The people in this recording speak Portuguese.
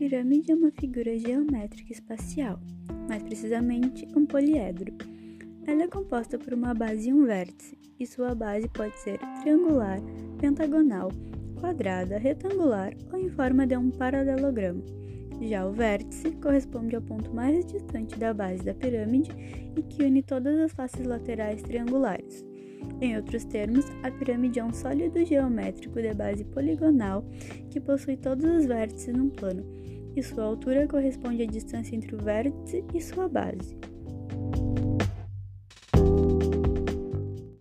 pirâmide é uma figura geométrica espacial, mais precisamente um poliedro. Ela é composta por uma base e um vértice, e sua base pode ser triangular, pentagonal, quadrada, retangular ou em forma de um paralelogramo. Já o vértice corresponde ao ponto mais distante da base da pirâmide e que une todas as faces laterais triangulares. Em outros termos, a pirâmide é um sólido geométrico de base poligonal que possui todos os vértices num plano, e sua altura corresponde à distância entre o vértice e sua base.